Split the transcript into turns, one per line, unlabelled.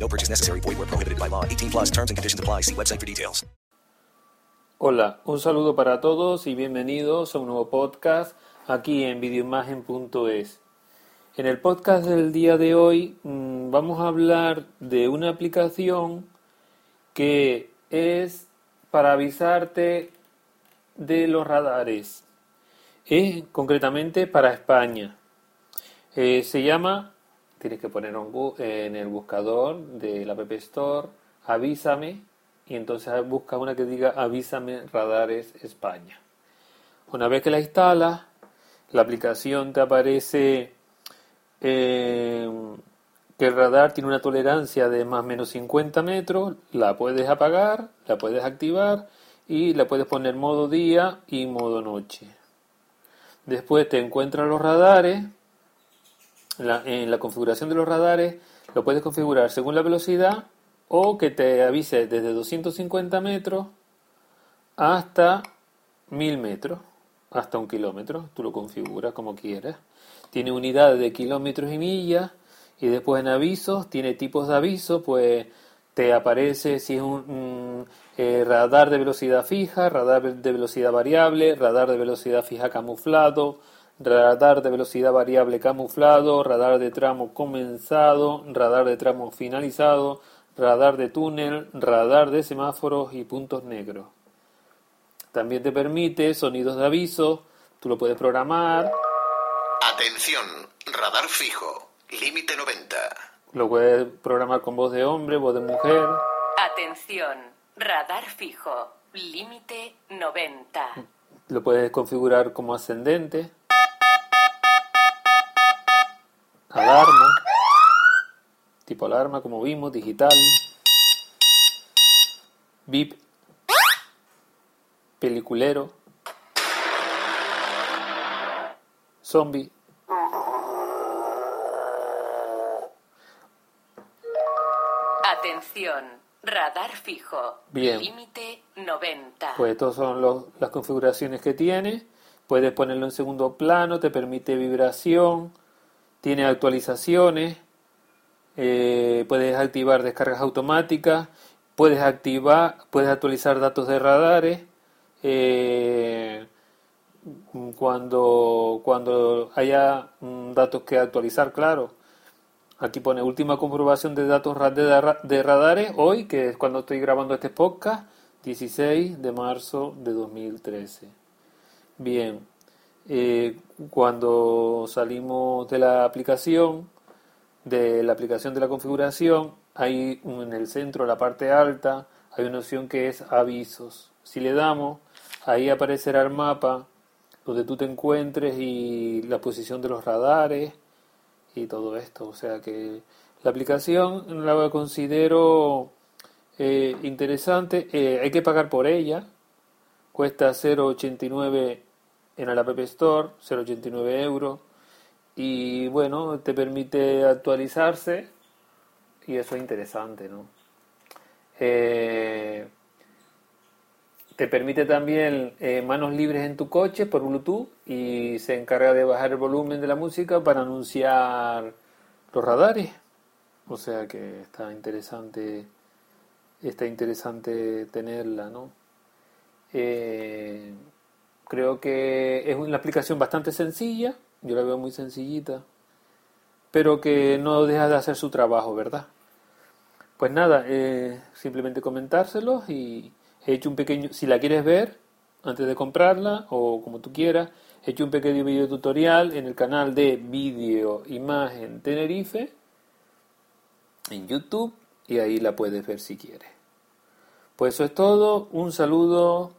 No purchase necessary. Void prohibited by law. 18 plus terms and conditions apply. See website for details.
Hola, un saludo para todos y bienvenidos a un nuevo podcast aquí en videoimagen.es. En el podcast del día de hoy mmm, vamos a hablar de una aplicación que es para avisarte de los radares. Es concretamente para España. Eh, se llama, tienes que poner en el buscador de la App Store, avísame, y entonces busca una que diga avísame radares España. Una vez que la instalas, la aplicación te aparece eh, que el radar tiene una tolerancia de más o menos 50 metros, la puedes apagar, la puedes activar y la puedes poner modo día y modo noche. Después te encuentran los radares, la, en la configuración de los radares lo puedes configurar según la velocidad o que te avise desde 250 metros hasta 1000 metros, hasta un kilómetro, tú lo configuras como quieras. Tiene unidades de kilómetros y millas y después en avisos tiene tipos de avisos, pues te aparece si es un, eh, radar de velocidad fija, radar de velocidad variable, radar de velocidad fija camuflado, radar de velocidad variable camuflado, radar de tramo comenzado, radar de tramo finalizado, radar de túnel, radar de semáforos y puntos negros. También te permite sonidos de aviso, tú lo puedes programar.
Atención, radar fijo, límite 90.
Lo puedes programar con voz de hombre, voz de mujer.
Atención, radar fijo, límite 90.
Lo puedes configurar como ascendente. Alarma. Tipo alarma, como vimos, digital. VIP. Peliculero. Zombie.
Atención, radar fijo, límite 90.
Pues estas son los- las configuraciones que tiene. Puedes ponerlo en segundo plano, te permite vibración, tiene actualizaciones, eh, puedes activar descargas automáticas, puedes activar, puedes actualizar datos de radares. eh, cuando, cuando haya datos que actualizar, claro. Aquí pone última comprobación de datos de radares hoy, que es cuando estoy grabando este podcast, 16 de marzo de 2013. Bien, eh, cuando salimos de la aplicación, de la aplicación de la configuración, hay en el centro, la parte alta, hay una opción que es avisos. Si le damos, ahí aparecerá el mapa donde tú te encuentres y la posición de los radares y todo esto. O sea que la aplicación la considero eh, interesante. Eh, hay que pagar por ella. Cuesta 0,89 en la App Store, 0,89 euros. Y bueno, te permite actualizarse y eso es interesante, ¿no? Eh, te permite también eh, manos libres en tu coche por Bluetooth y se encarga de bajar el volumen de la música para anunciar los radares. O sea que está interesante, está interesante tenerla, ¿no? Eh, creo que es una aplicación bastante sencilla, yo la veo muy sencillita, pero que no deja de hacer su trabajo, ¿verdad? Pues nada, eh, simplemente comentárselos y he hecho un pequeño, si la quieres ver antes de comprarla o como tú quieras, he hecho un pequeño video tutorial en el canal de Video Imagen Tenerife en YouTube y ahí la puedes ver si quieres. Pues eso es todo, un saludo